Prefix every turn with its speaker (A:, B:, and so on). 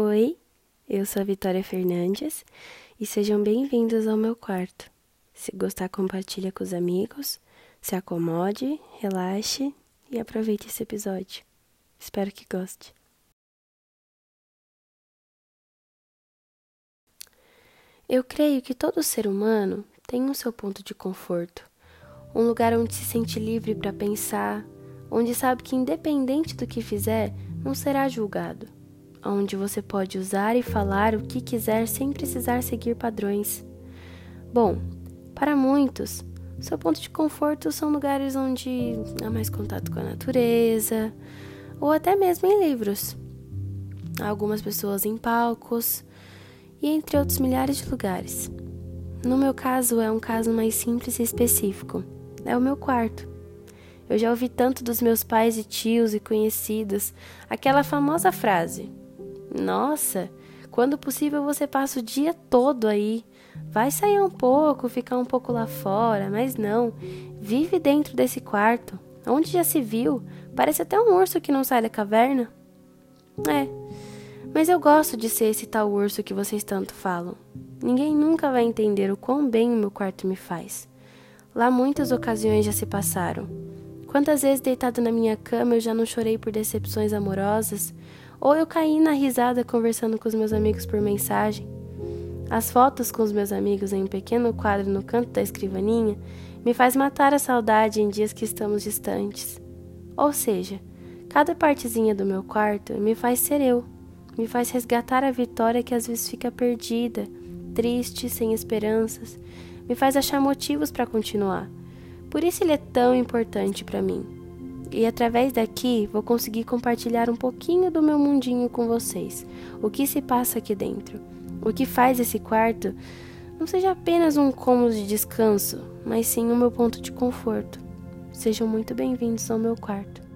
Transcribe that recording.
A: Oi, eu sou a Vitória Fernandes e sejam bem-vindos ao meu quarto. Se gostar, compartilha com os amigos, se acomode, relaxe e aproveite esse episódio. Espero que goste. Eu creio que todo ser humano tem o seu ponto de conforto, um lugar onde se sente livre para pensar, onde sabe que, independente do que fizer, não será julgado onde você pode usar e falar o que quiser sem precisar seguir padrões. Bom, para muitos, seu ponto de conforto são lugares onde há mais contato com a natureza, ou até mesmo em livros. Há algumas pessoas em palcos, e entre outros milhares de lugares. No meu caso, é um caso mais simples e específico. É o meu quarto. Eu já ouvi tanto dos meus pais e tios e conhecidos aquela famosa frase: nossa, quando possível você passa o dia todo aí. Vai sair um pouco, ficar um pouco lá fora, mas não. Vive dentro desse quarto. Onde já se viu? Parece até um urso que não sai da caverna. É, mas eu gosto de ser esse tal urso que vocês tanto falam. Ninguém nunca vai entender o quão bem o meu quarto me faz. Lá muitas ocasiões já se passaram. Quantas vezes deitado na minha cama eu já não chorei por decepções amorosas, ou eu caí na risada conversando com os meus amigos por mensagem. As fotos com os meus amigos em um pequeno quadro no canto da escrivaninha me faz matar a saudade em dias que estamos distantes. Ou seja, cada partezinha do meu quarto me faz ser eu, me faz resgatar a vitória que às vezes fica perdida, triste, sem esperanças, me faz achar motivos para continuar. Por isso ele é tão importante para mim. E através daqui vou conseguir compartilhar um pouquinho do meu mundinho com vocês. O que se passa aqui dentro. O que faz esse quarto não seja apenas um cômodo de descanso, mas sim o meu ponto de conforto. Sejam muito bem-vindos ao meu quarto.